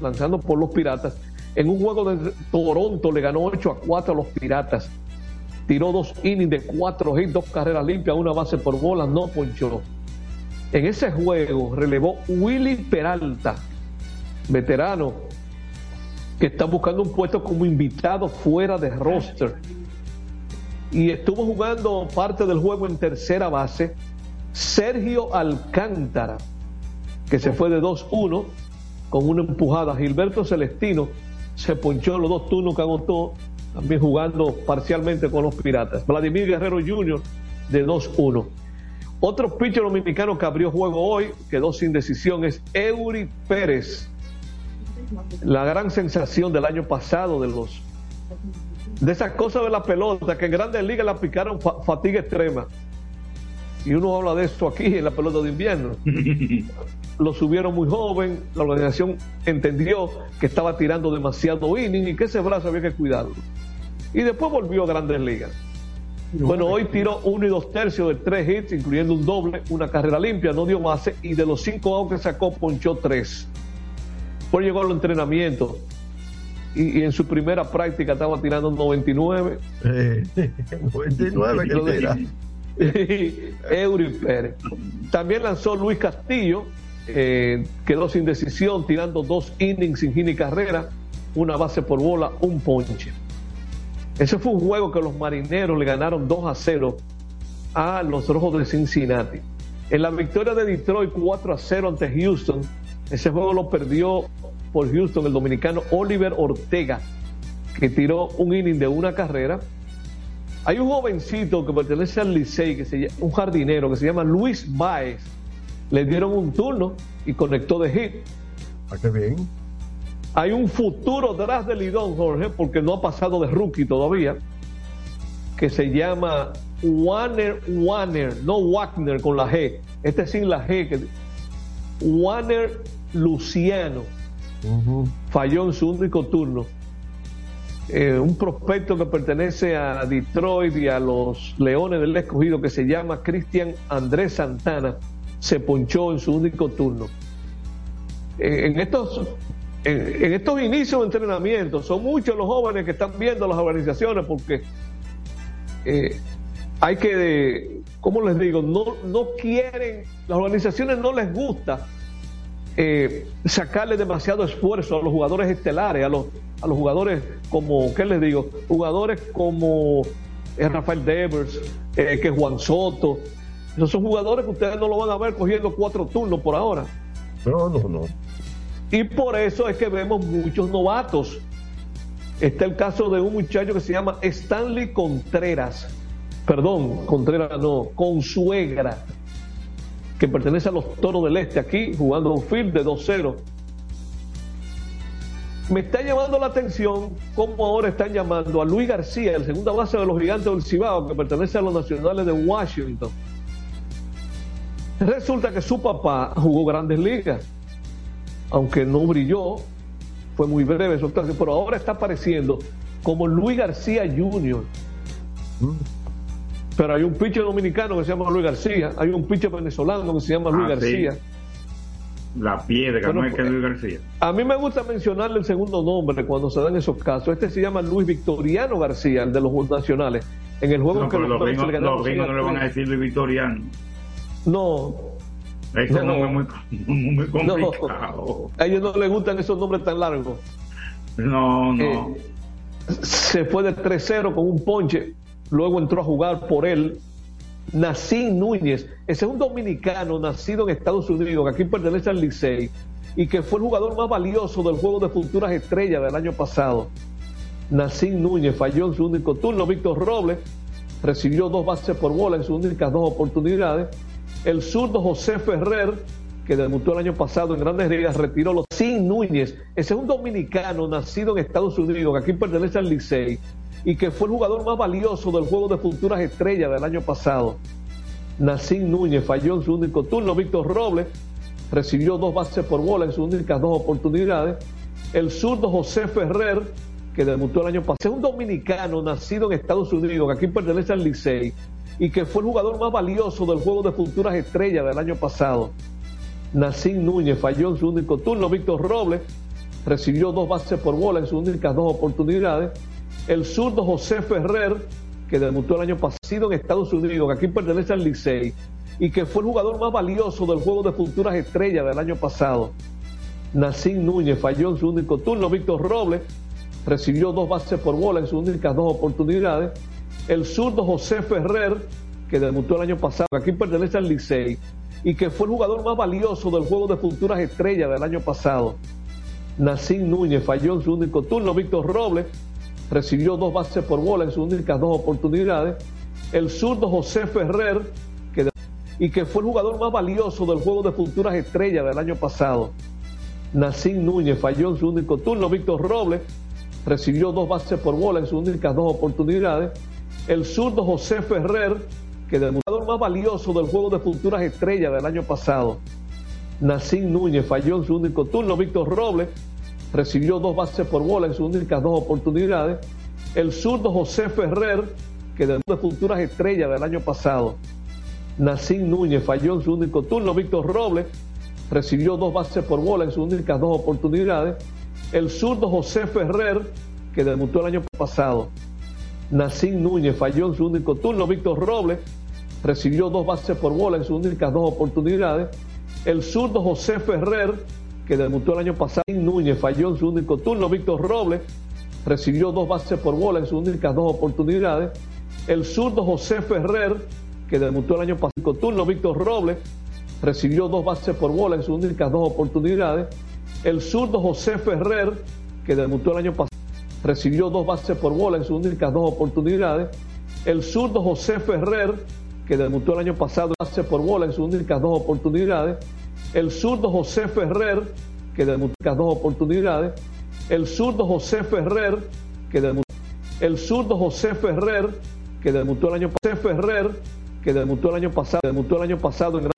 lanzando por los Piratas. En un juego de Toronto le ganó 8 a 4 a los Piratas. Tiró dos innings de cuatro hits, dos carreras limpias, una base por bola, no ponchó. En ese juego relevó Willy Peralta, veterano, que está buscando un puesto como invitado fuera de roster. Y estuvo jugando parte del juego en tercera base. Sergio Alcántara, que se fue de 2-1 con una empujada. Gilberto Celestino se ponchó los dos turnos que agotó, también jugando parcialmente con los Piratas. Vladimir Guerrero Jr. de 2-1. Otro pitcher dominicano que abrió juego hoy, quedó sin decisión, es Eury Pérez. La gran sensación del año pasado de los de esas cosas de la pelota que en grandes ligas la picaron fatiga extrema. Y uno habla de esto aquí en la pelota de invierno. Lo subieron muy joven, la organización entendió que estaba tirando demasiado inning y que ese brazo había que cuidarlo. Y después volvió a grandes ligas. Bueno, hoy tiró uno y dos tercios de tres hits, incluyendo un doble, una carrera limpia, no dio base y de los cinco outs que sacó, ponchó tres. Después llegó al entrenamiento y, en su primera práctica estaba tirando 99. 99 que tira. Eury Pérez. También lanzó Luis Castillo, eh, quedó sin decisión, tirando dos innings sin gini carrera, una base por bola, un ponche. Ese fue un juego que los marineros le ganaron 2 a 0 a los Rojos de Cincinnati. En la victoria de Detroit 4 a 0 ante Houston, ese juego lo perdió por Houston el dominicano Oliver Ortega, que tiró un inning de una carrera. Hay un jovencito que pertenece al Licey, que se un jardinero que se llama Luis Baez. Le dieron un turno y conectó de hit. Ah, qué bien. Hay un futuro detrás de Lidón, Jorge, porque no ha pasado de rookie todavía, que se llama Warner Warner, no Wagner con la G. Este sin la G. Que, Warner Luciano. Falló en su único turno. Eh, un prospecto que pertenece a Detroit y a los Leones del Escogido que se llama Cristian Andrés Santana se ponchó en su único turno. Eh, en estos en, estos inicios de entrenamiento, son muchos los jóvenes que están viendo las organizaciones porque eh, hay que, ¿cómo les digo? No, no quieren, las organizaciones no les gusta eh, sacarle demasiado esfuerzo a los jugadores estelares, a los, a los jugadores como, ¿qué les digo? Jugadores como eh, Rafael Devers, que Juan Soto. Esos son jugadores que ustedes no lo van a ver cogiendo cuatro turnos por ahora. No, no, no. Y por eso es que vemos muchos novatos. Está el caso de un muchacho que se llama Stanley Contreras. Perdón, Contreras no, Consuegra, que pertenece a los Toros del Este aquí, jugando un field de 2-0. Me está llamando la atención cómo ahora están llamando a Luis García, el segunda base de los Gigantes del Cibao, que pertenece a los Nacionales de Washington. Resulta que su papá jugó grandes ligas aunque no brilló, fue muy breve su actuación, pero ahora está apareciendo como Luis García Jr. Pero hay un pitcher dominicano que se llama Luis García, hay un pitcher venezolano que se llama Luis Ah, García. sí. La piedra, Bueno, no es que pues, Luis García. A mí me gusta mencionarle el segundo nombre cuando se dan esos casos. Este se llama Luis Victoriano García, el de los nacionales. En el juego No, en que los los gringos, los gringos no le van a 6 decir Luis Victoriano. No, Ese No, nombre no. es muy, muy complicado. no. A ellos no les gustan esos nombres tan largos. No, no. Eh, se fue de 3-0 con un ponche, luego entró a jugar por él Nacín Núñez, ese es un dominicano nacido en Estados Unidos, que aquí pertenece al Licey, y que fue el jugador más valioso del juego de futuras estrellas del año pasado. Nacín Núñez falló en su único turno, Víctor Robles recibió dos bases por bola en sus únicas dos oportunidades. El zurdo José Ferrer, que debutó el año pasado en Grandes Ligas, retiró los Sin Núñez. Ese es un dominicano nacido en Estados Unidos, que aquí pertenece al Licey, y que fue el jugador más valioso del juego de futuras estrellas del año pasado. Nacín Núñez falló en su único turno. Víctor Robles recibió dos bases por bola en sus únicas dos oportunidades. El zurdo José Ferrer, que debutó el año pasado, es un dominicano nacido en Estados Unidos, que aquí pertenece al Licey, y que fue el jugador más valioso del juego de futuras estrellas del año pasado. Nacín Núñez falló en su único turno. Víctor Robles recibió dos bases por bola en sus únicas dos oportunidades. El zurdo José Ferrer, que debutó el año pasado en Estados Unidos, que aquí pertenece al Licey, y que fue el jugador más valioso del juego de futuras estrellas del año pasado. Nacín Núñez falló en su único turno. Víctor Robles recibió dos bases por bola en sus únicas dos oportunidades. El zurdo José Ferrer, que debutó el año pasado, que aquí pertenece al Licey, y que fue el jugador más valioso del juego de futuras estrellas del año pasado. Nacín Núñez falló en su único turno. Víctor Robles recibió dos bases por bola en sus únicas dos oportunidades. El zurdo José Ferrer, que y que fue el jugador más valioso del juego de futuras estrellas del año pasado. Nacín Núñez falló en su único turno. Víctor Robles recibió dos bases por bola en sus únicas dos oportunidades. El zurdo José Ferrer, que el jugador más valioso del juego de futuras estrellas del año pasado. Nacín Núñez falló en su único turno. Víctor Robles recibió dos bases por bola en sus únicas dos oportunidades. El zurdo José Ferrer, que de futuras estrellas del año pasado. Nacín Núñez falló en su único turno. Víctor Robles recibió dos bases por bola en sus únicas dos oportunidades. El zurdo José Ferrer, que debutó el año pasado. Nacín Núñez falló en su único turno. Víctor Robles recibió dos bases por bola en sus únicas dos oportunidades. El zurdo José Ferrer, que debutó el año pasado, Núñez falló en su único turno. Víctor Robles recibió dos bases por bola en sus únicas dos oportunidades. El zurdo José Ferrer, que debutó el año pasado, turno. Víctor Robles recibió dos bases por bola en sus únicas dos oportunidades. El zurdo José Ferrer, que debutó el año pasado, recibió dos bases por bola en sus únicas dos oportunidades. El zurdo José Ferrer, que debutó el año pasado, base por bola en sus únicas dos oportunidades. El zurdo José Ferrer, que debutó en dos oportunidades. El zurdo José Ferrer, que debutó. El zurdo José Ferrer, que debutó el año pasado. Ferrer, que debutó el año pasado, debutó el año pasado en los